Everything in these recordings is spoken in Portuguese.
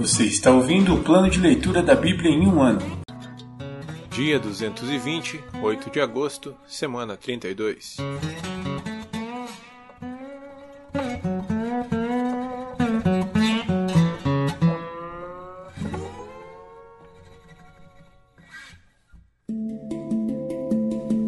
Você está ouvindo o plano de leitura da Bíblia em um ano. Dia 220, 8 de agosto, semana 32.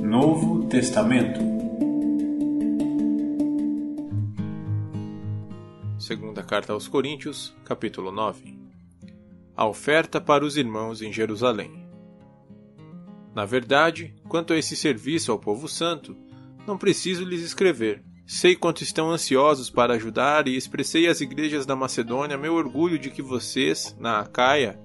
Novo Testamento. Segunda carta aos Coríntios, capítulo 9. A oferta para os irmãos em Jerusalém. Na verdade, quanto a esse serviço ao povo santo, não preciso lhes escrever. Sei quanto estão ansiosos para ajudar e expressei às igrejas da Macedônia meu orgulho de que vocês, na Acaia,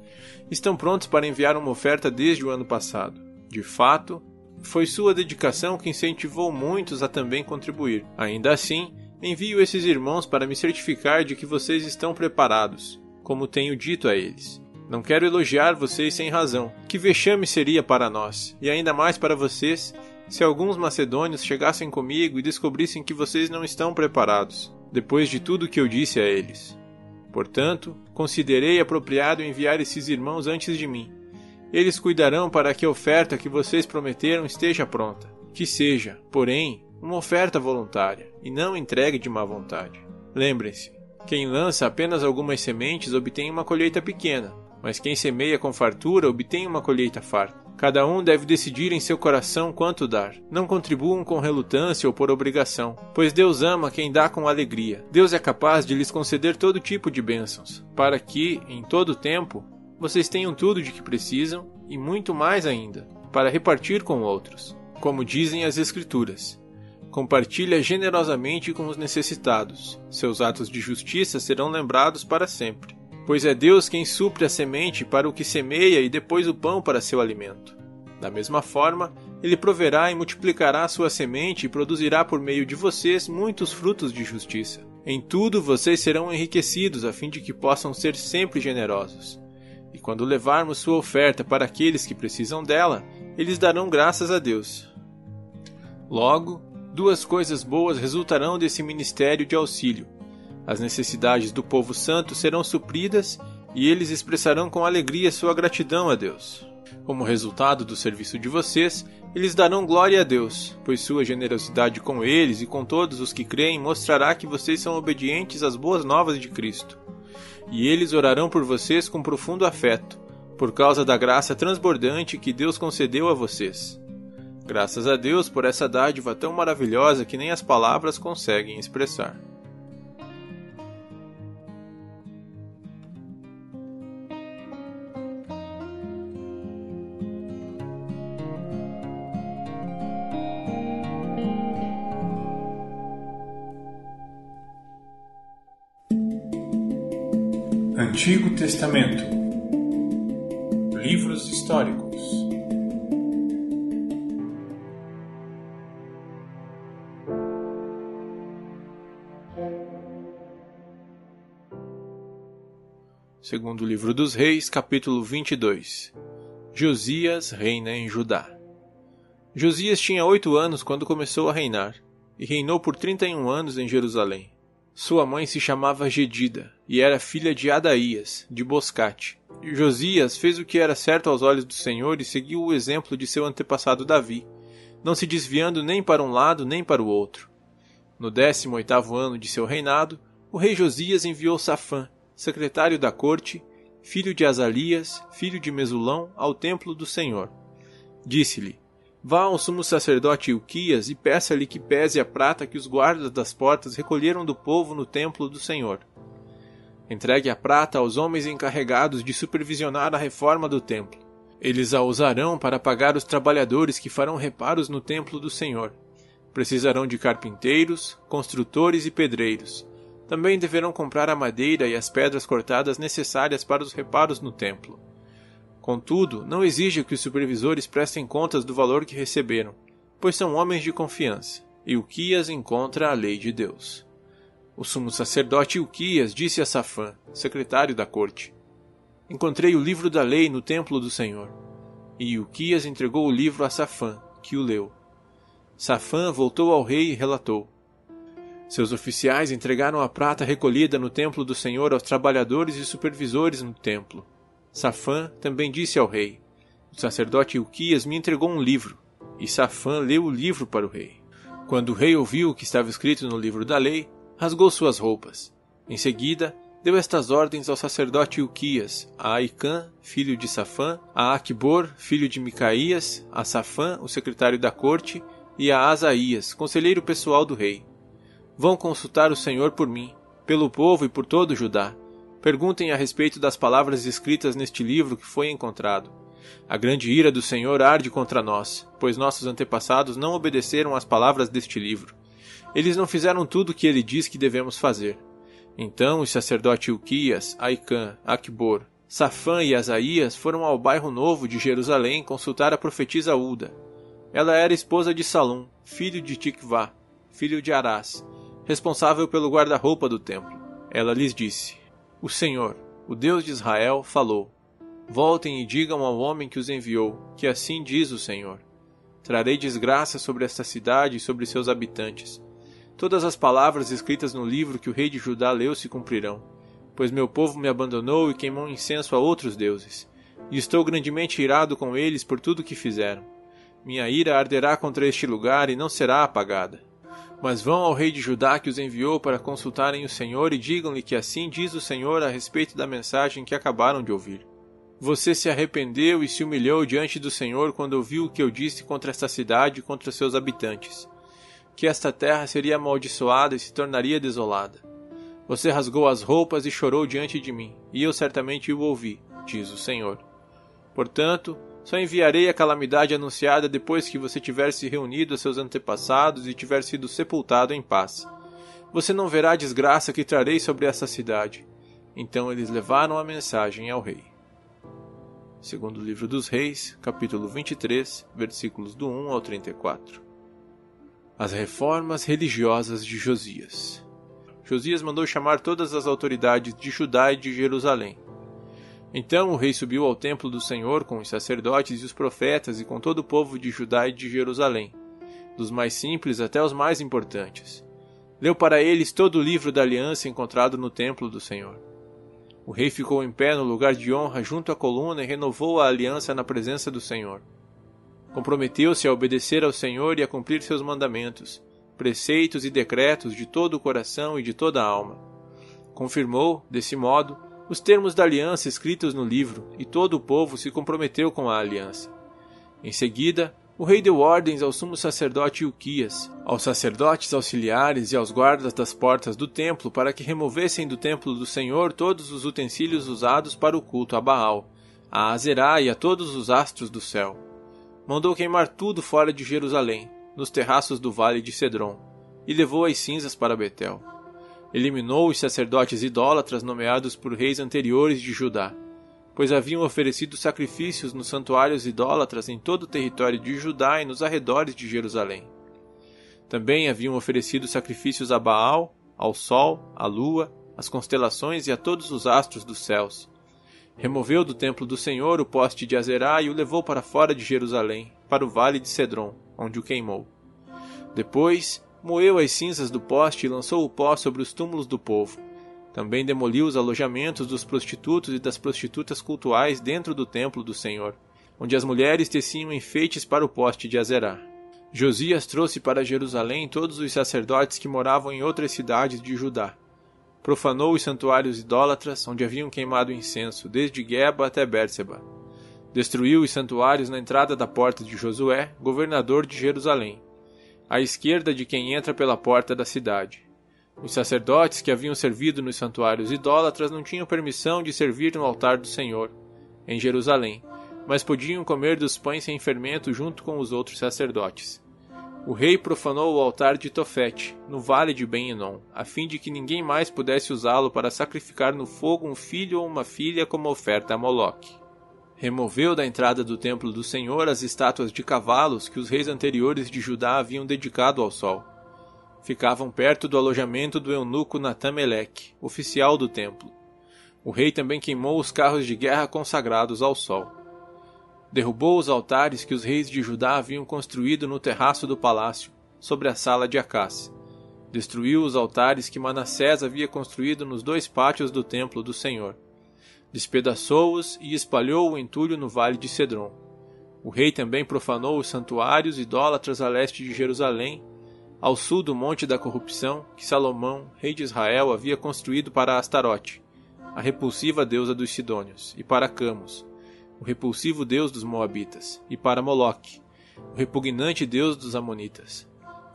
estão prontos para enviar uma oferta desde o ano passado. De fato, foi sua dedicação que incentivou muitos a também contribuir. Ainda assim, envio esses irmãos para me certificar de que vocês estão preparados, como tenho dito a eles. Não quero elogiar vocês sem razão. Que vexame seria para nós, e ainda mais para vocês, se alguns macedônios chegassem comigo e descobrissem que vocês não estão preparados, depois de tudo que eu disse a eles. Portanto, considerei apropriado enviar esses irmãos antes de mim. Eles cuidarão para que a oferta que vocês prometeram esteja pronta. Que seja, porém, uma oferta voluntária, e não entregue de má vontade. Lembrem-se, quem lança apenas algumas sementes obtém uma colheita pequena, mas quem semeia com fartura obtém uma colheita farta. Cada um deve decidir em seu coração quanto dar. Não contribuam com relutância ou por obrigação, pois Deus ama quem dá com alegria. Deus é capaz de lhes conceder todo tipo de bênçãos, para que, em todo tempo, vocês tenham tudo de que precisam e muito mais ainda, para repartir com outros. Como dizem as Escrituras: Compartilha generosamente com os necessitados. Seus atos de justiça serão lembrados para sempre pois é Deus quem supre a semente para o que semeia e depois o pão para seu alimento. Da mesma forma, ele proverá e multiplicará sua semente e produzirá por meio de vocês muitos frutos de justiça. Em tudo vocês serão enriquecidos a fim de que possam ser sempre generosos. E quando levarmos sua oferta para aqueles que precisam dela, eles darão graças a Deus. Logo, duas coisas boas resultarão desse ministério de auxílio as necessidades do povo santo serão supridas e eles expressarão com alegria sua gratidão a Deus. Como resultado do serviço de vocês, eles darão glória a Deus, pois sua generosidade com eles e com todos os que creem mostrará que vocês são obedientes às boas novas de Cristo. E eles orarão por vocês com profundo afeto, por causa da graça transbordante que Deus concedeu a vocês. Graças a Deus por essa dádiva tão maravilhosa que nem as palavras conseguem expressar. Antigo Testamento Livros históricos Segundo livro dos Reis, capítulo 22 Josias reina em Judá. Josias tinha oito anos quando começou a reinar, e reinou por trinta e um anos em Jerusalém. Sua mãe se chamava Gedida e era filha de Adaías, de Boscate. Josias fez o que era certo aos olhos do Senhor e seguiu o exemplo de seu antepassado Davi, não se desviando nem para um lado nem para o outro. No décimo oitavo ano de seu reinado, o rei Josias enviou Safã, secretário da corte, filho de Azalias, filho de Mesulão, ao templo do Senhor. Disse-lhe: Vá ao sumo sacerdote Ilquias e peça-lhe que pese a prata que os guardas das portas recolheram do povo no templo do Senhor. Entregue a prata aos homens encarregados de supervisionar a reforma do templo. Eles a usarão para pagar os trabalhadores que farão reparos no templo do Senhor. Precisarão de carpinteiros, construtores e pedreiros. Também deverão comprar a madeira e as pedras cortadas necessárias para os reparos no templo. Contudo, não exige que os supervisores prestem contas do valor que receberam, pois são homens de confiança, e Uquias encontra a lei de Deus. O sumo sacerdote Uquias disse a Safã, secretário da corte: Encontrei o livro da lei no templo do Senhor. E Uquias entregou o livro a Safã, que o leu. Safã voltou ao rei e relatou: Seus oficiais entregaram a prata recolhida no templo do Senhor aos trabalhadores e supervisores no templo. Safã também disse ao rei: O sacerdote Ilquias me entregou um livro. E Safã leu o livro para o rei. Quando o rei ouviu o que estava escrito no livro da lei, rasgou suas roupas. Em seguida, deu estas ordens ao sacerdote Ilquias, a Aicã, filho de Safã, a Aquibor, filho de Micaías, a Safã, o secretário da corte, e a Asaías, conselheiro pessoal do rei. Vão consultar o Senhor por mim, pelo povo e por todo Judá. Perguntem a respeito das palavras escritas neste livro que foi encontrado. A grande ira do Senhor arde contra nós, pois nossos antepassados não obedeceram às palavras deste livro. Eles não fizeram tudo o que ele diz que devemos fazer. Então os sacerdotes Ilquias, Aicã, Aquibor, Safã e Asaías foram ao bairro novo de Jerusalém consultar a profetisa Uda. Ela era esposa de Salum, filho de Tikvá, filho de Arás, responsável pelo guarda-roupa do templo. Ela lhes disse: O Senhor, o Deus de Israel, falou: Voltem e digam ao homem que os enviou, que assim diz o Senhor: Trarei desgraça sobre esta cidade e sobre seus habitantes Todas as palavras escritas no livro que o rei de Judá leu se cumprirão, pois meu povo me abandonou e queimou incenso a outros deuses, e estou grandemente irado com eles por tudo que fizeram. Minha ira arderá contra este lugar e não será apagada. Mas vão ao rei de Judá que os enviou para consultarem o Senhor e digam-lhe que assim diz o Senhor a respeito da mensagem que acabaram de ouvir. Você se arrependeu e se humilhou diante do Senhor quando ouviu o que eu disse contra esta cidade e contra seus habitantes que esta terra seria amaldiçoada e se tornaria desolada. Você rasgou as roupas e chorou diante de mim, e eu certamente o ouvi, diz o Senhor. Portanto, só enviarei a calamidade anunciada depois que você tiver se reunido a seus antepassados e tiver sido sepultado em paz. Você não verá a desgraça que trarei sobre essa cidade. Então eles levaram a mensagem ao rei. Segundo o livro dos Reis, capítulo 23, versículos do 1 ao 34. As reformas religiosas de Josias. Josias mandou chamar todas as autoridades de Judá e de Jerusalém. Então o rei subiu ao templo do Senhor com os sacerdotes e os profetas e com todo o povo de Judá e de Jerusalém, dos mais simples até os mais importantes. Leu para eles todo o livro da aliança encontrado no templo do Senhor. O rei ficou em pé no lugar de honra junto à coluna e renovou a aliança na presença do Senhor. Comprometeu-se a obedecer ao Senhor e a cumprir seus mandamentos, preceitos e decretos de todo o coração e de toda a alma. Confirmou, desse modo, os termos da aliança escritos no livro, e todo o povo se comprometeu com a aliança. Em seguida, o rei deu ordens ao sumo sacerdote Ilquias, aos sacerdotes auxiliares e aos guardas das portas do templo para que removessem do templo do Senhor todos os utensílios usados para o culto a Baal, a Azerá e a todos os astros do céu mandou queimar tudo fora de Jerusalém, nos terraços do vale de Cedron, e levou as cinzas para Betel. Eliminou os sacerdotes idólatras nomeados por reis anteriores de Judá, pois haviam oferecido sacrifícios nos santuários idólatras em todo o território de Judá e nos arredores de Jerusalém. Também haviam oferecido sacrifícios a Baal, ao sol, à lua, às constelações e a todos os astros dos céus Removeu do templo do Senhor o poste de Azerá e o levou para fora de Jerusalém, para o vale de Cedron, onde o queimou. Depois, moeu as cinzas do poste e lançou o pó sobre os túmulos do povo. Também demoliu os alojamentos dos prostitutos e das prostitutas cultuais dentro do templo do Senhor, onde as mulheres teciam enfeites para o poste de Azerá. Josias trouxe para Jerusalém todos os sacerdotes que moravam em outras cidades de Judá profanou os santuários idólatras onde haviam queimado incenso, desde Geba até Bérseba. Destruiu os santuários na entrada da porta de Josué, governador de Jerusalém, à esquerda de quem entra pela porta da cidade. Os sacerdotes que haviam servido nos santuários idólatras não tinham permissão de servir no altar do Senhor, em Jerusalém, mas podiam comer dos pães sem fermento junto com os outros sacerdotes. O rei profanou o altar de Tofete, no vale de Ben-Enon, a fim de que ninguém mais pudesse usá-lo para sacrificar no fogo um filho ou uma filha como oferta a Moloque. Removeu da entrada do templo do Senhor as estátuas de cavalos que os reis anteriores de Judá haviam dedicado ao sol. Ficavam perto do alojamento do eunuco Natameleque, oficial do templo. O rei também queimou os carros de guerra consagrados ao sol derrubou os altares que os reis de Judá haviam construído no terraço do palácio, sobre a sala de Acás. Destruiu os altares que Manassés havia construído nos dois pátios do templo do Senhor. Despedaçou-os e espalhou o entulho no vale de Cedron. O rei também profanou os santuários idólatras a leste de Jerusalém, ao sul do Monte da Corrupção, que Salomão, rei de Israel, havia construído para Astarote, a repulsiva deusa dos Sidônios, e para Camos, o repulsivo deus dos Moabitas, e para Moloque, o repugnante deus dos Amonitas.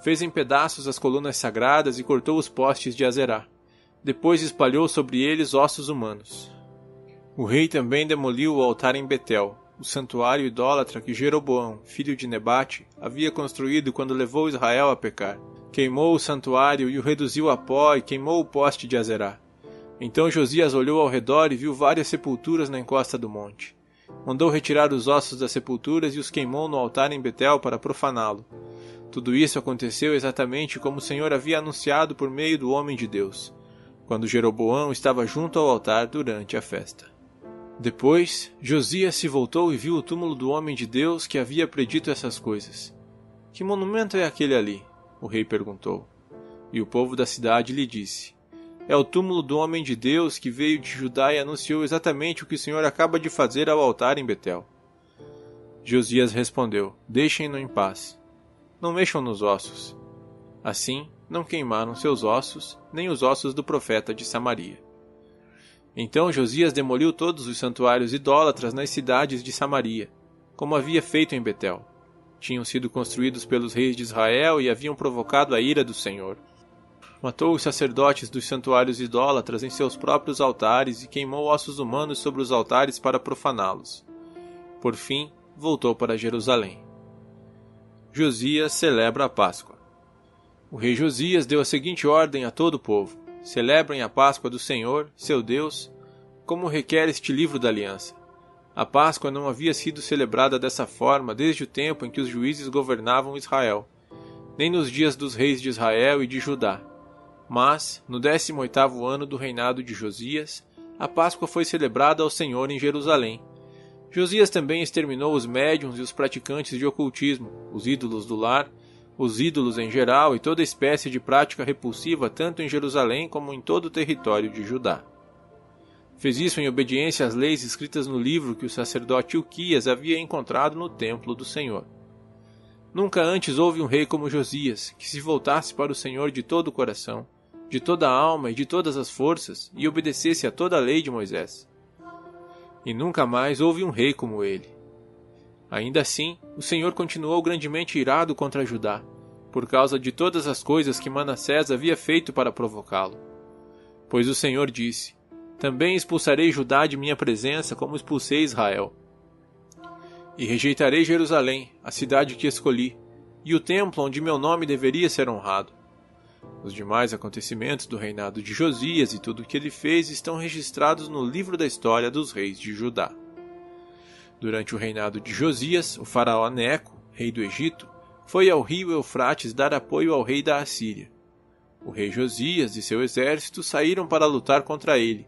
Fez em pedaços as colunas sagradas e cortou os postes de Azerá. Depois espalhou sobre eles ossos humanos. O rei também demoliu o altar em Betel, o santuário idólatra que Jeroboão, filho de Nebate, havia construído quando levou Israel a pecar. Queimou o santuário e o reduziu a pó e queimou o poste de Azerá. Então Josias olhou ao redor e viu várias sepulturas na encosta do monte. Mandou retirar os ossos das sepulturas e os queimou no altar em Betel para profaná-lo. Tudo isso aconteceu exatamente como o Senhor havia anunciado por meio do homem de Deus, quando Jeroboão estava junto ao altar durante a festa. Depois, Josias se voltou e viu o túmulo do homem de Deus que havia predito essas coisas. Que monumento é aquele ali? O rei perguntou. E o povo da cidade lhe disse: É o túmulo do homem de Deus que veio de Judá e anunciou exatamente o que o Senhor acaba de fazer ao altar em Betel. Josias respondeu: Deixem-no em paz. Não mexam nos ossos. Assim, não queimaram seus ossos, nem os ossos do profeta de Samaria. Então Josias demoliu todos os santuários idólatras nas cidades de Samaria, como havia feito em Betel. Tinham sido construídos pelos reis de Israel e haviam provocado a ira do Senhor. Matou os sacerdotes dos santuários idólatras em seus próprios altares e queimou ossos humanos sobre os altares para profaná-los. Por fim, voltou para Jerusalém. Josias celebra a Páscoa. O rei Josias deu a seguinte ordem a todo o povo: Celebrem a Páscoa do Senhor, seu Deus, como requer este livro da aliança. A Páscoa não havia sido celebrada dessa forma desde o tempo em que os juízes governavam Israel, nem nos dias dos reis de Israel e de Judá. Mas, no décimo oitavo ano do reinado de Josias, a Páscoa foi celebrada ao Senhor em Jerusalém. Josias também exterminou os médiuns e os praticantes de ocultismo, os ídolos do lar os ídolos em geral e toda espécie de prática repulsiva tanto em Jerusalém como em todo o território de Judá. Fez isso em obediência às leis escritas no livro que o sacerdote Uquias havia encontrado no templo do Senhor. Nunca antes houve um rei como Josias, que se voltasse para o Senhor de todo o coração, de toda a alma e de todas as forças, e obedecesse a toda a lei de Moisés. E nunca mais houve um rei como ele. Ainda assim, o Senhor continuou grandemente irado contra Judá, por causa de todas as coisas que Manassés havia feito para provocá-lo. Pois o Senhor disse: Também expulsarei Judá de minha presença, como expulsei Israel. E rejeitarei Jerusalém, a cidade que escolhi, e o templo onde meu nome deveria ser honrado. Os demais acontecimentos do reinado de Josias e tudo o que ele fez estão registrados no livro da história dos reis de Judá. Durante o reinado de Josias, o faraó Neco, rei do Egito, foi ao rio Eufrates dar apoio ao rei da Assíria. O rei Josias e seu exército saíram para lutar contra ele,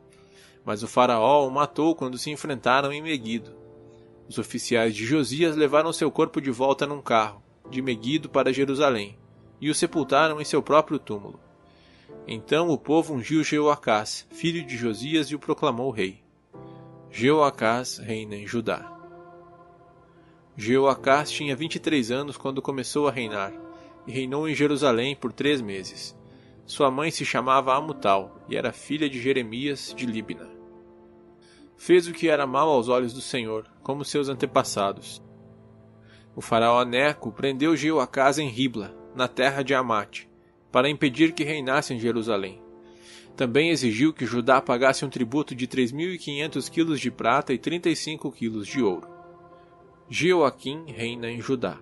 mas o faraó o matou quando se enfrentaram em Meguido. Os oficiais de Josias levaram seu corpo de volta num carro, de Meguido para Jerusalém, e o sepultaram em seu próprio túmulo. Então o povo ungiu Jeoacás, filho de Josias, e o proclamou rei. Jeoacás reina em Judá. Jeoacás tinha 23 anos quando começou a reinar, e reinou em Jerusalém por três meses. Sua mãe se chamava Amutal e era filha de Jeremias de Libna. Fez o que era mal aos olhos do Senhor, como seus antepassados. O faraó Neco prendeu Jeoacás em Ribla, na terra de Amate, para impedir que reinasse em Jerusalém. Também exigiu que Judá pagasse um tributo de 3.500 quilos de prata e 35 quilos de ouro. Jeoaquim reina em Judá.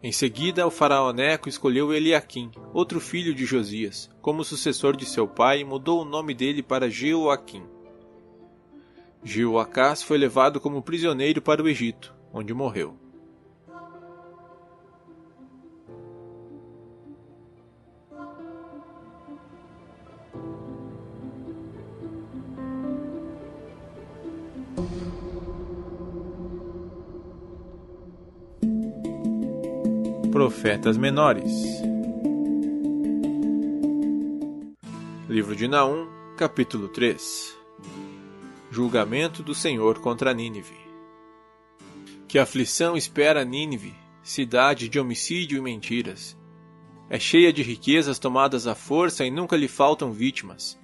Em seguida, o faraó Neco escolheu Eliaquim, outro filho de Josias, como sucessor de seu pai e mudou o nome dele para Jeoaquim. Jeoacás foi levado como prisioneiro para o Egito, onde morreu. Profetas menores. Livro de Naum, capítulo 3 Julgamento do Senhor contra Nínive. Que aflição espera Nínive, cidade de homicídio e mentiras. É cheia de riquezas tomadas à força e nunca lhe faltam vítimas.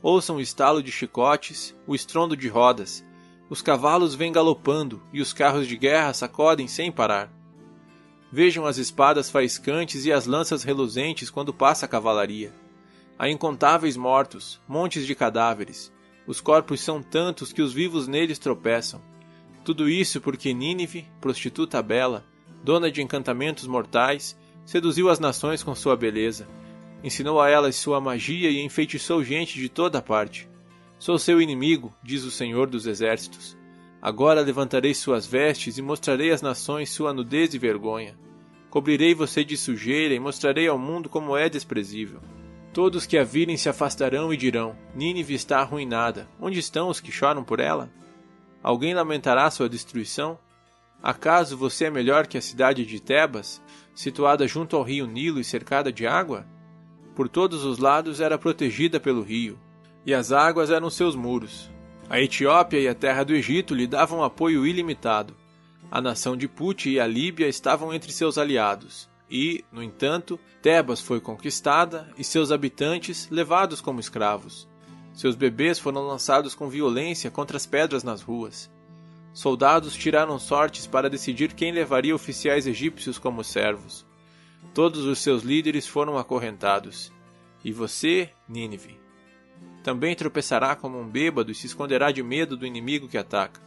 Ouçam o estalo de chicotes, o estrondo de rodas. Os cavalos vêm galopando e os carros de guerra sacodem sem parar. Vejam as espadas faiscantes e as lanças reluzentes quando passa a cavalaria. Há incontáveis mortos, montes de cadáveres. Os corpos são tantos que os vivos neles tropeçam. Tudo isso porque Nínive, prostituta bela, dona de encantamentos mortais, seduziu as nações com sua beleza. Ensinou a elas sua magia e enfeitiçou gente de toda parte. Sou seu inimigo, diz o Senhor dos Exércitos. Agora levantarei suas vestes e mostrarei às nações sua nudez e vergonha. Cobrirei você de sujeira e mostrarei ao mundo como é desprezível. Todos que a virem se afastarão e dirão: Nínive está arruinada. Onde estão os que choram por ela? Alguém lamentará sua destruição? Acaso você é melhor que a cidade de Tebas, situada junto ao rio Nilo e cercada de água? Por todos os lados era protegida pelo rio, e as águas eram seus muros. A Etiópia e a terra do Egito lhe davam apoio ilimitado. A nação de Puti e a Líbia estavam entre seus aliados, e, no entanto, Tebas foi conquistada e seus habitantes levados como escravos. Seus bebês foram lançados com violência contra as pedras nas ruas. Soldados tiraram sortes para decidir quem levaria oficiais egípcios como servos. Todos os seus líderes foram acorrentados. E você, Nínive, também tropeçará como um bêbado e se esconderá de medo do inimigo que ataca.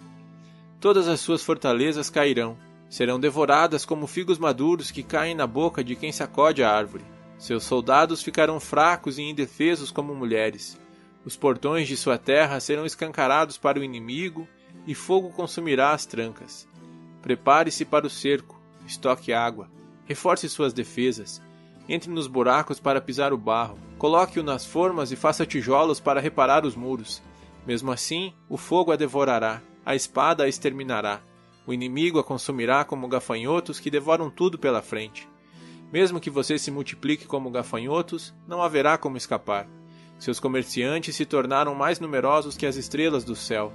Todas as suas fortalezas cairão, serão devoradas como figos maduros que caem na boca de quem sacode a árvore. Seus soldados ficarão fracos e indefesos como mulheres. Os portões de sua terra serão escancarados para o inimigo e fogo consumirá as trancas. Prepare-se para o cerco, estoque água, reforce suas defesas, entre nos buracos para pisar o barro, coloque-o nas formas e faça tijolos para reparar os muros. Mesmo assim, o fogo a devorará, a espada a exterminará. O inimigo a consumirá como gafanhotos que devoram tudo pela frente. Mesmo que você se multiplique como gafanhotos, não haverá como escapar. Seus comerciantes se tornaram mais numerosos que as estrelas do céu.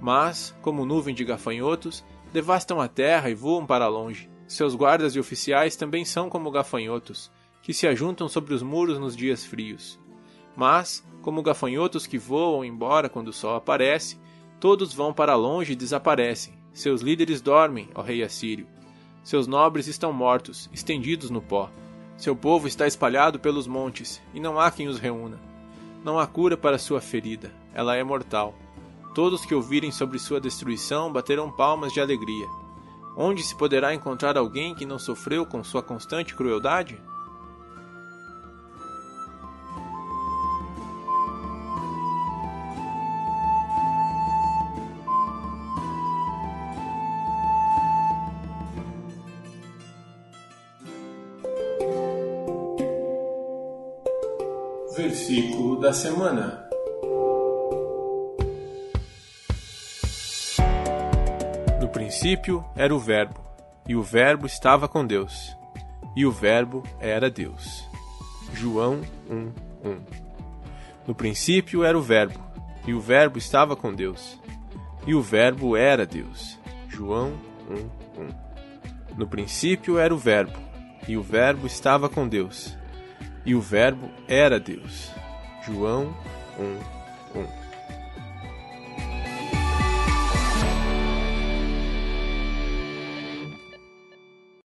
Mas, como nuvem de gafanhotos, devastam a terra e voam para longe. Seus guardas e oficiais também são como gafanhotos, que se ajuntam sobre os muros nos dias frios. Mas, como gafanhotos que voam embora quando o sol aparece, todos vão para longe e desaparecem. Seus líderes dormem, ó rei assírio. Seus nobres estão mortos, estendidos no pó. Seu povo está espalhado pelos montes, e não há quem os reúna. Não há cura para sua ferida, ela é mortal. Todos que ouvirem sobre sua destruição baterão palmas de alegria. Onde se poderá encontrar alguém que não sofreu com sua constante crueldade? Da semana. No princípio era o Verbo, e o Verbo estava com Deus, e o Verbo era Deus. João 1:1. No princípio era o Verbo, e o Verbo estava com Deus, e o Verbo era Deus. João 1:1. No princípio era o Verbo, e o Verbo estava com Deus, e o Verbo era Deus. João 1:1.